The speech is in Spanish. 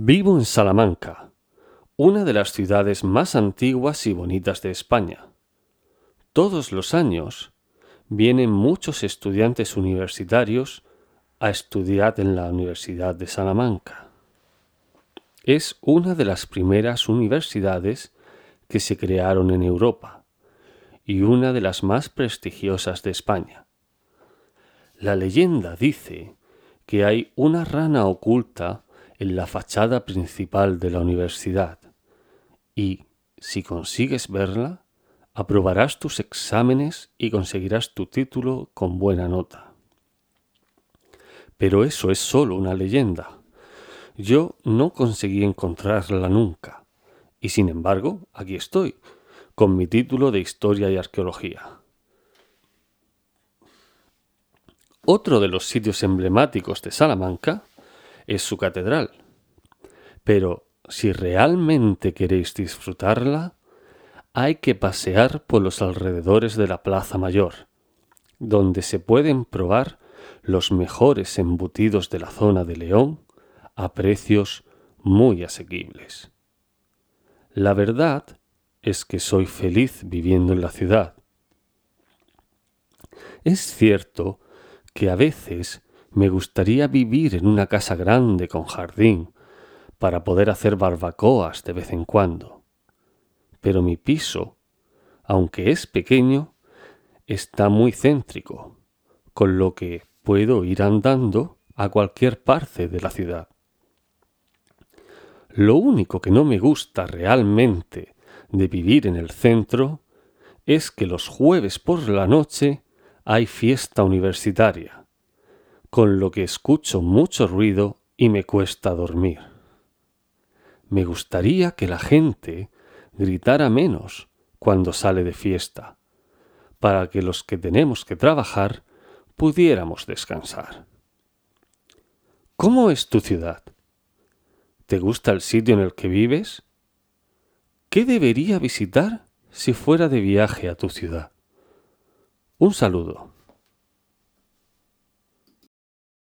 Vivo en Salamanca, una de las ciudades más antiguas y bonitas de España. Todos los años vienen muchos estudiantes universitarios a estudiar en la Universidad de Salamanca. Es una de las primeras universidades que se crearon en Europa y una de las más prestigiosas de España. La leyenda dice que hay una rana oculta en la fachada principal de la universidad y, si consigues verla, aprobarás tus exámenes y conseguirás tu título con buena nota. Pero eso es solo una leyenda. Yo no conseguí encontrarla nunca, y sin embargo, aquí estoy, con mi título de Historia y Arqueología. Otro de los sitios emblemáticos de Salamanca es su catedral. Pero si realmente queréis disfrutarla, hay que pasear por los alrededores de la Plaza Mayor, donde se pueden probar los mejores embutidos de la zona de León a precios muy asequibles. La verdad es que soy feliz viviendo en la ciudad. Es cierto que a veces me gustaría vivir en una casa grande con jardín para poder hacer barbacoas de vez en cuando. Pero mi piso, aunque es pequeño, está muy céntrico, con lo que puedo ir andando a cualquier parte de la ciudad. Lo único que no me gusta realmente de vivir en el centro es que los jueves por la noche hay fiesta universitaria con lo que escucho mucho ruido y me cuesta dormir. Me gustaría que la gente gritara menos cuando sale de fiesta, para que los que tenemos que trabajar pudiéramos descansar. ¿Cómo es tu ciudad? ¿Te gusta el sitio en el que vives? ¿Qué debería visitar si fuera de viaje a tu ciudad? Un saludo.